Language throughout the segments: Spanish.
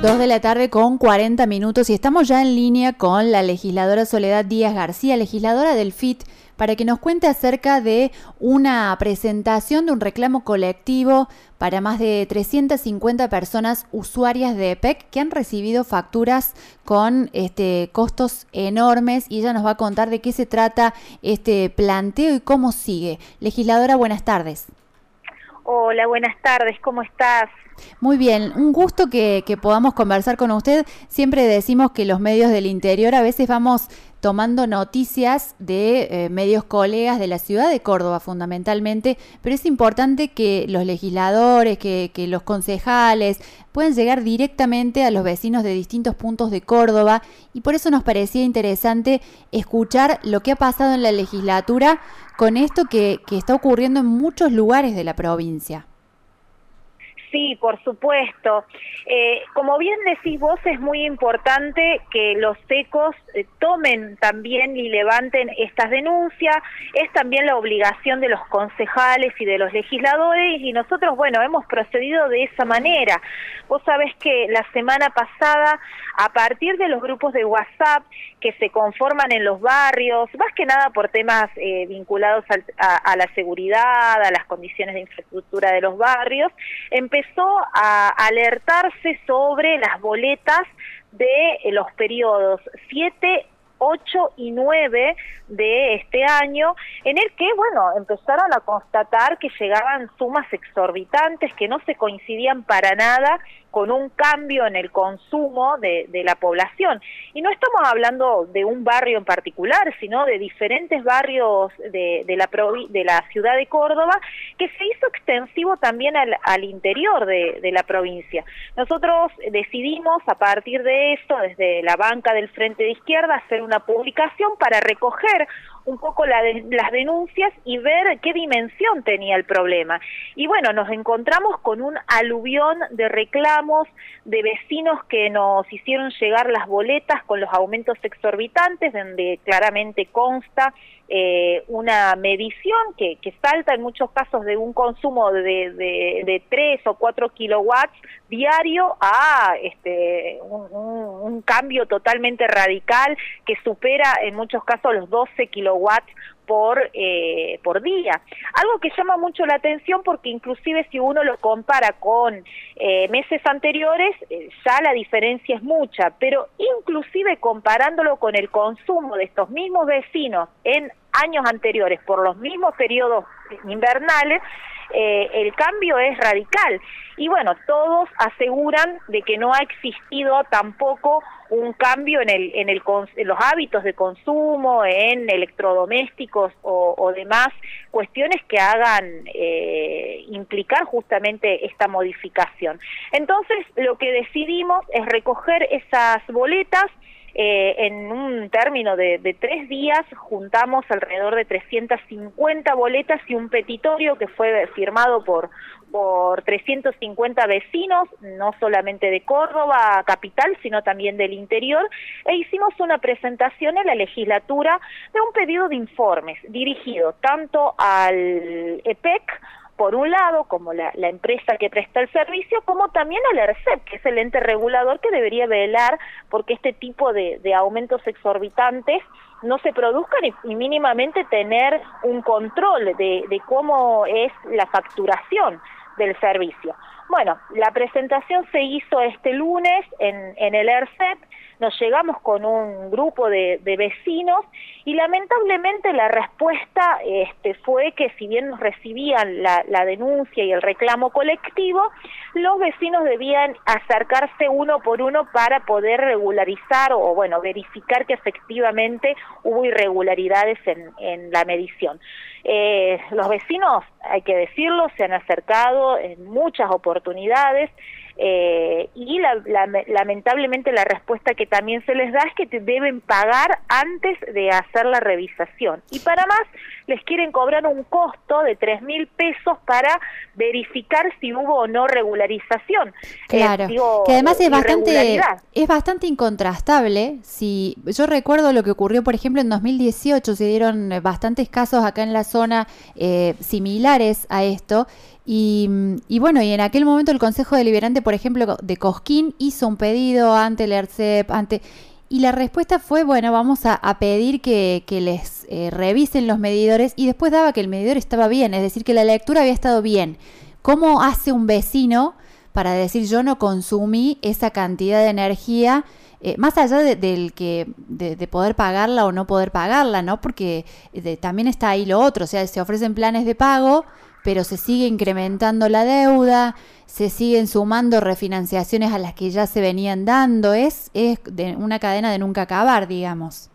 2 de la tarde con 40 minutos y estamos ya en línea con la legisladora Soledad Díaz García, legisladora del FIT, para que nos cuente acerca de una presentación de un reclamo colectivo para más de 350 personas usuarias de EPEC que han recibido facturas con este, costos enormes y ella nos va a contar de qué se trata este planteo y cómo sigue. Legisladora, buenas tardes. Hola, buenas tardes, ¿cómo estás? Muy bien, un gusto que, que, podamos conversar con usted. Siempre decimos que los medios del interior a veces vamos tomando noticias de eh, medios colegas de la ciudad de Córdoba fundamentalmente, pero es importante que los legisladores, que, los concejales puedan llegar directamente a los vecinos de distintos puntos de Córdoba y por eso nos parecía interesante escuchar lo que ha pasado en la legislatura con esto que está ocurriendo en muchos lugares de la provincia. Sí, por supuesto. Eh, como bien decís vos, es muy importante que los secos eh, tomen también y levanten estas denuncias. Es también la obligación de los concejales y de los legisladores y nosotros, bueno, hemos procedido de esa manera. Vos sabés que la semana pasada, a partir de los grupos de WhatsApp que se conforman en los barrios, más que nada por temas eh, vinculados al, a, a la seguridad, a las condiciones de infraestructura de los barrios, empezó a alertarse sobre las boletas de eh, los periodos 7, 8 y 9 de este año, en el que, bueno, empezaron a constatar que llegaban sumas exorbitantes que no se coincidían para nada con un cambio en el consumo de, la población. Y no estamos hablando de un barrio en particular, sino de diferentes barrios de, de, la, de la ciudad de Córdoba, que se hizo extensivo también al, al interior de, de la provincia. Nosotros decidimos, a partir de esto, desde la banca del Frente de Izquierda, hacer una publicación para recoger un poco las denuncias y ver qué dimensión tenía el problema. Y bueno, nos encontramos con un aluvión de reclamos de vecinos que nos hicieron llegar las boletas con los aumentos exorbitantes, donde claramente consta eh, una medición que, que, salta en muchos casos de un consumo de, de, de 3 o 4 kilowatts diario a este, un, un, un, cambio totalmente radical que supera en muchos casos los 12 kilowatts por, eh, por día. Algo que llama mucho la atención porque inclusive si uno lo compara con eh, meses anteriores, eh, ya la diferencia es mucha, pero inclusive comparándolo con el consumo de estos mismos vecinos en años anteriores por los mismos periodos invernales, eh, el cambio es radical. Y bueno, todos aseguran de que no ha existido tampoco un cambio en, el, en, el, en los hábitos de consumo, en electrodomésticos o, o demás cuestiones que hagan eh, implicar justamente esta modificación. Entonces, lo que decidimos es recoger esas boletas, eh, en un término de, tres días juntamos alrededor de 350 boletas y un petitorio que fue firmado por, por 350 vecinos, no solamente de Córdoba, capital, sino también del interior, e hicimos una presentación en la legislatura de un pedido de informes dirigido tanto al EPEC, por un lado, como la, la, empresa que presta el servicio, como también al ERCEP, que es el ente regulador que debería velar porque este tipo de, de aumentos exorbitantes no se produzcan y, y, mínimamente tener un control de, de cómo es la facturación del servicio. Bueno, la presentación se hizo este lunes en, en el ERCEP, nos llegamos con un grupo de, de vecinos y lamentablemente la respuesta este, fue que si bien nos recibían la, la, denuncia y el reclamo colectivo, los vecinos debían acercarse uno por uno para poder regularizar o bueno, verificar que efectivamente hubo irregularidades en, en la medición. Eh, los vecinos hay que decirlo, se han acercado en muchas oportunidades eh, y lamentablemente la respuesta que también se les da es que te deben pagar antes de hacer la revisación. Y para más, les quieren cobrar un costo de tres mil pesos para verificar si hubo o no regularización. Eh, claro, que además es bastante, es bastante incontrastable. Si Yo recuerdo lo que ocurrió, por ejemplo, en 2018, se dieron bastantes casos acá en la zona eh, similares a esto y, bueno, y en aquel momento el Consejo Deliberante, por ejemplo, de Cosquín hizo un pedido ante el ERCEP, ante... Y la respuesta fue, bueno, vamos a, pedir que, les eh, revisen los medidores y después daba que el medidor estaba bien, es decir, que la lectura había estado bien. ¿Cómo hace un vecino para decir yo no consumí esa cantidad de energía? Eh, más allá de, del que de, poder pagarla o no poder pagarla, ¿no? Porque eh, también está ahí lo otro, o sea, se ofrecen planes de pago, pero se sigue incrementando la deuda, se siguen sumando refinanciaciones a las que ya se venían dando, es, es de una cadena de nunca acabar, digamos.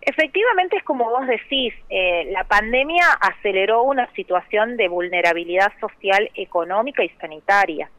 Efectivamente es como vos decís, eh, la pandemia aceleró una situación de vulnerabilidad social, económica y sanitaria.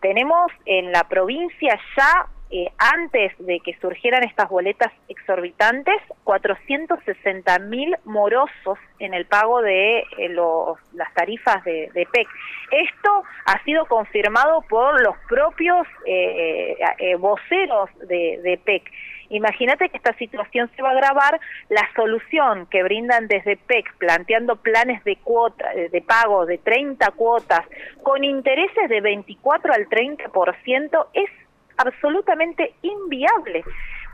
Tenemos en la provincia ya eh, antes de que surgieran estas boletas exorbitantes, 460 mil morosos en el pago de eh, los, las tarifas de, PEC. Esto ha sido confirmado por los propios eh, voceros de, de PEC. Imagínate que esta situación se va a agravar, la solución que brindan desde PEC planteando planes de cuota de pago de 30 cuotas con intereses de 24 al 30% es absolutamente inviable,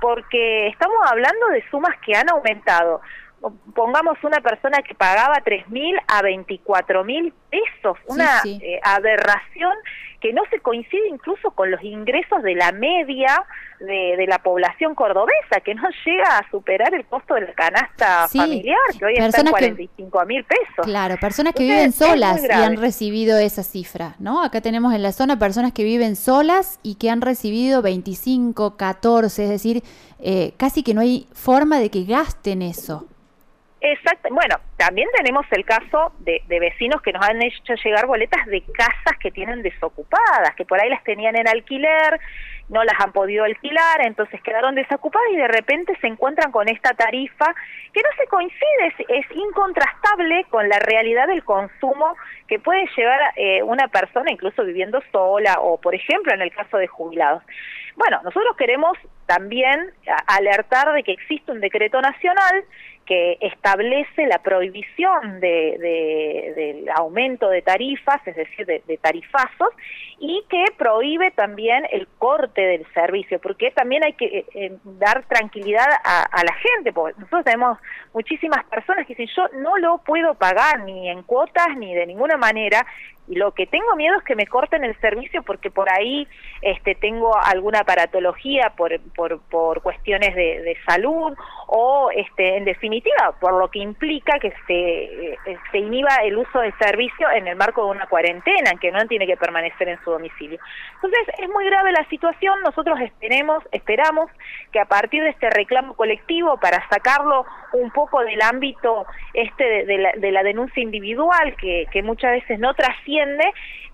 porque estamos hablando de sumas que han aumentado. Pongamos una persona que pagaba tres mil a 24 mil pesos, una eh, aberración que no se coincide incluso con los ingresos de la media de, la población cordobesa, que no llega a superar el costo de la canasta familiar, que hoy está en 45 mil pesos. Claro, personas que viven solas y han recibido esa cifra, ¿no? Acá tenemos en la zona personas que viven solas y que han recibido 25, 14, es decir, eh, casi que no hay forma de que gasten eso. Exacto. Bueno, también tenemos el caso de, vecinos que nos han hecho llegar boletas de casas que tienen desocupadas, que por ahí las tenían en alquiler, no las han podido alquilar, entonces quedaron desocupadas y de repente se encuentran con esta tarifa que no se coincide, es, incontrastable con la realidad del consumo que puede llevar eh, una persona incluso viviendo sola o, por ejemplo, en el caso de jubilados. Bueno, nosotros queremos también alertar de que existe un decreto nacional que establece la prohibición de, del aumento de tarifas, es decir, de, tarifazos, y que prohíbe también el corte del servicio, porque también hay que eh, eh, dar tranquilidad a, a, la gente, porque nosotros tenemos muchísimas personas que dicen, yo no lo puedo pagar ni en cuotas ni de ninguna manera, y lo que tengo miedo es que me corten el servicio porque por ahí este, tengo alguna paratología por, por, por cuestiones de, de, salud o este, en definitiva por lo que implica que se, eh, se inhiba el uso del servicio en el marco de una cuarentena, en que no tiene que permanecer en su domicilio. Entonces es muy grave la situación, nosotros esperemos, esperamos que a partir de este reclamo colectivo para sacarlo un poco del ámbito este de, la, de la, denuncia individual que, que muchas veces no trasciende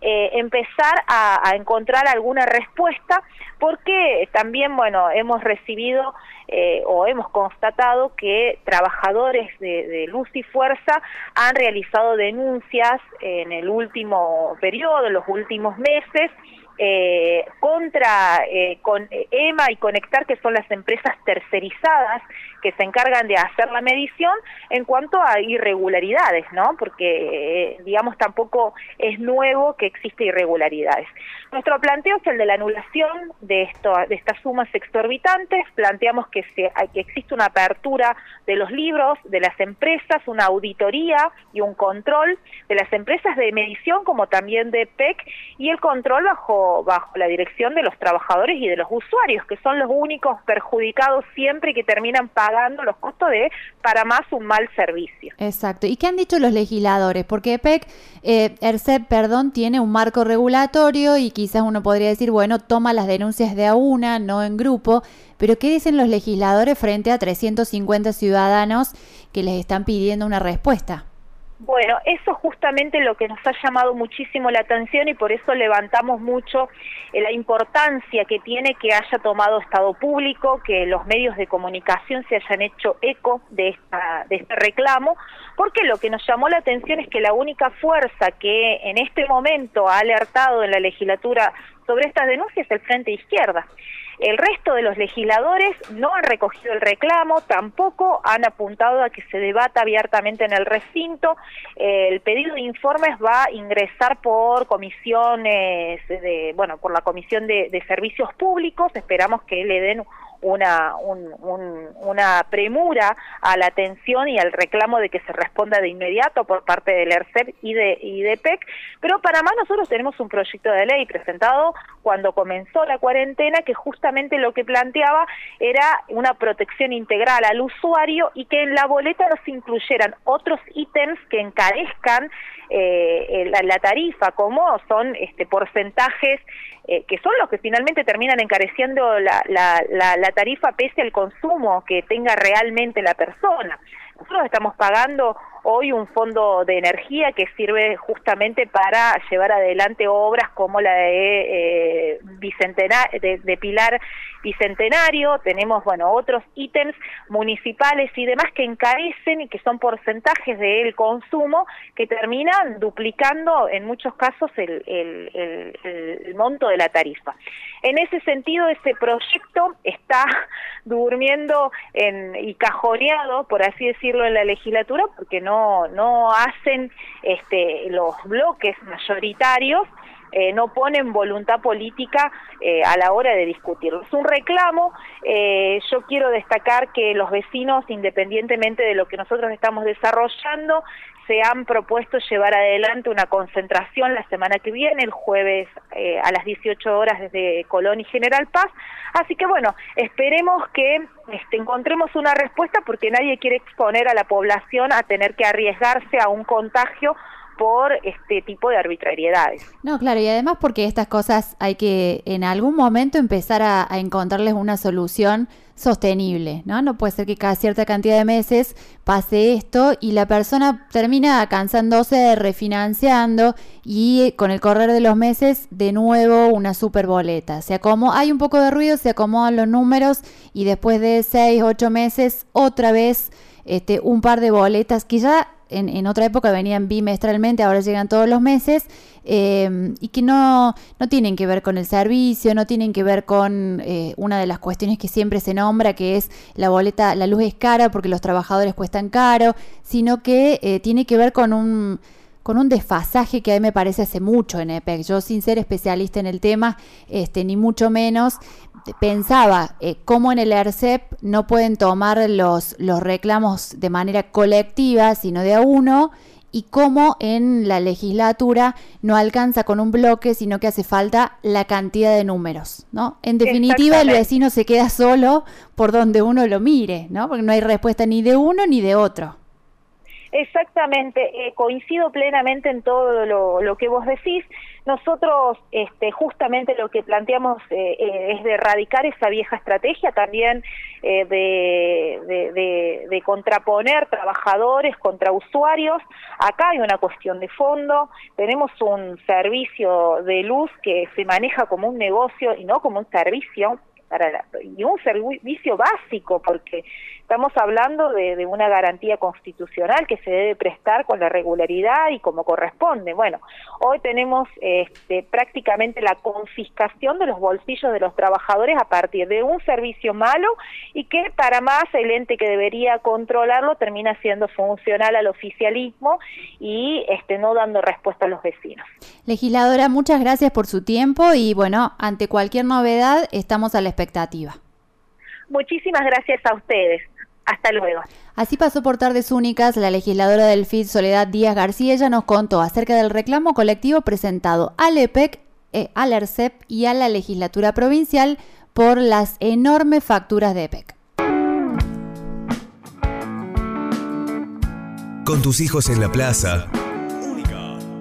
eh, empezar a, encontrar alguna respuesta, porque también, bueno, hemos recibido eh, o hemos constatado que trabajadores de, Luz y Fuerza han realizado denuncias en el último periodo, en los últimos meses, eh, contra eh, con EMA y Conectar, que son las empresas tercerizadas que se encargan de hacer la medición en cuanto a irregularidades, ¿no? Porque, eh, digamos, tampoco es nuevo que existe irregularidades. Nuestro planteo es el de la anulación de, esto, de estas sumas exorbitantes. Planteamos que, se, que existe una apertura de los libros, de las empresas, una auditoría y un control de las empresas de medición como también de PEC y el control bajo bajo la dirección de los trabajadores y de los usuarios, que son los únicos perjudicados siempre que terminan pagando los costos de, para más, un mal servicio. Exacto. ¿Y qué han dicho los legisladores? Porque EPEC, eh, ERCEP, perdón, tiene un marco regulatorio y quizás uno podría decir, bueno, toma las denuncias de a una, no en grupo, pero ¿qué dicen los legisladores frente a 350 ciudadanos que les están pidiendo una respuesta? Bueno, eso es justamente lo que nos ha llamado muchísimo la atención y por eso levantamos mucho eh, la importancia que tiene que haya tomado Estado público, que los medios de comunicación se hayan hecho eco de, esta, de este reclamo, porque lo que nos llamó la atención es que la única fuerza que en este momento ha alertado en la legislatura sobre estas denuncias es el Frente Izquierda. El resto de los legisladores no han recogido el reclamo, tampoco han apuntado a que se debata abiertamente en el recinto. El pedido de informes va a ingresar por comisiones, de, bueno, por la Comisión de, de Servicios Públicos. Esperamos que le den una, una premura a la atención y al reclamo de que se responda de inmediato por parte del ERCEP y de, y de PEC, pero para más nosotros tenemos un proyecto de ley presentado cuando comenzó la cuarentena que justamente lo que planteaba era una protección integral al usuario y que en la boleta no se incluyeran otros ítems que encarezcan eh, la, tarifa, como son este, porcentajes eh, que son los que finalmente terminan encareciendo la, la, tarifa pese al consumo que tenga realmente la persona. Nosotros estamos pagando hoy un fondo de energía que sirve justamente para llevar adelante obras como la de, eh, de, Pilar Bicentenario, tenemos bueno otros ítems municipales y demás que encarecen y que son porcentajes del consumo que terminan duplicando en muchos casos el, monto de la tarifa. En ese sentido, ese proyecto está durmiendo en, y cajoneado, por así decirlo, en la legislatura porque no no, hacen este, los bloques mayoritarios eh, no ponen voluntad política eh, a la hora de discutirlo. Es un reclamo, eh, yo quiero destacar que los vecinos, independientemente de lo que nosotros estamos desarrollando, se han propuesto llevar adelante una concentración la semana que viene, el jueves eh, a las 18 horas desde Colón y General Paz. Así que bueno, esperemos que este, encontremos una respuesta porque nadie quiere exponer a la población a tener que arriesgarse a un contagio por este tipo de arbitrariedades. No, claro, y además porque estas cosas hay que en algún momento empezar a, encontrarles una solución sostenible, ¿no? No puede ser que cada cierta cantidad de meses pase esto y la persona termina cansándose, refinanciando y con el correr de los meses de nuevo una super boleta. Se acomoda, hay un poco de ruido, se acomodan los números y después de seis, ocho meses otra vez este, un par de boletas que ya en, otra época venían bimestralmente, ahora llegan todos los meses, eh, y que no, no tienen que ver con el servicio, no tienen que ver con eh, una de las cuestiones que siempre se nombra, que es la boleta, la luz es cara porque los trabajadores cuestan caro, sino que eh, tiene que ver con un con un desfasaje que a mí me parece hace mucho en EPEC. Yo sin ser especialista en el tema, este, ni mucho menos, pensaba eh, cómo en el ERCEP no pueden tomar los, los reclamos de manera colectiva, sino de a uno, y cómo en la legislatura no alcanza con un bloque, sino que hace falta la cantidad de números, ¿no? En definitiva, el vecino se queda solo por donde uno lo mire, ¿no? Porque no hay respuesta ni de uno ni de otro. Exactamente, eh, coincido plenamente en todo lo, que vos decís. Nosotros este, justamente lo que planteamos eh, eh, es de erradicar esa vieja estrategia también de, de, contraponer trabajadores contra usuarios. Acá hay una cuestión de fondo, tenemos un servicio de luz que se maneja como un negocio y no como un servicio y un servicio básico porque estamos hablando de, una garantía constitucional que se debe prestar con la regularidad y como corresponde. Bueno, hoy tenemos este, prácticamente la confiscación de los bolsillos de los trabajadores a partir de un servicio malo y que para más el ente que debería controlarlo termina siendo funcional al oficialismo y este, no dando respuesta a los vecinos. Legisladora, muchas gracias por su tiempo y bueno, ante cualquier novedad estamos a la expectativa. Muchísimas gracias a ustedes. Hasta luego. Así pasó por tardes únicas la legisladora del FID Soledad Díaz García. Ella nos contó acerca del reclamo colectivo presentado al EPEC, eh, al ERCEP y a la legislatura provincial por las enormes facturas de EPEC. Con tus hijos en la plaza,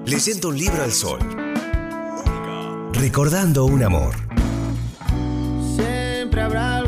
leyendo un libro al sol, recordando un amor. siempre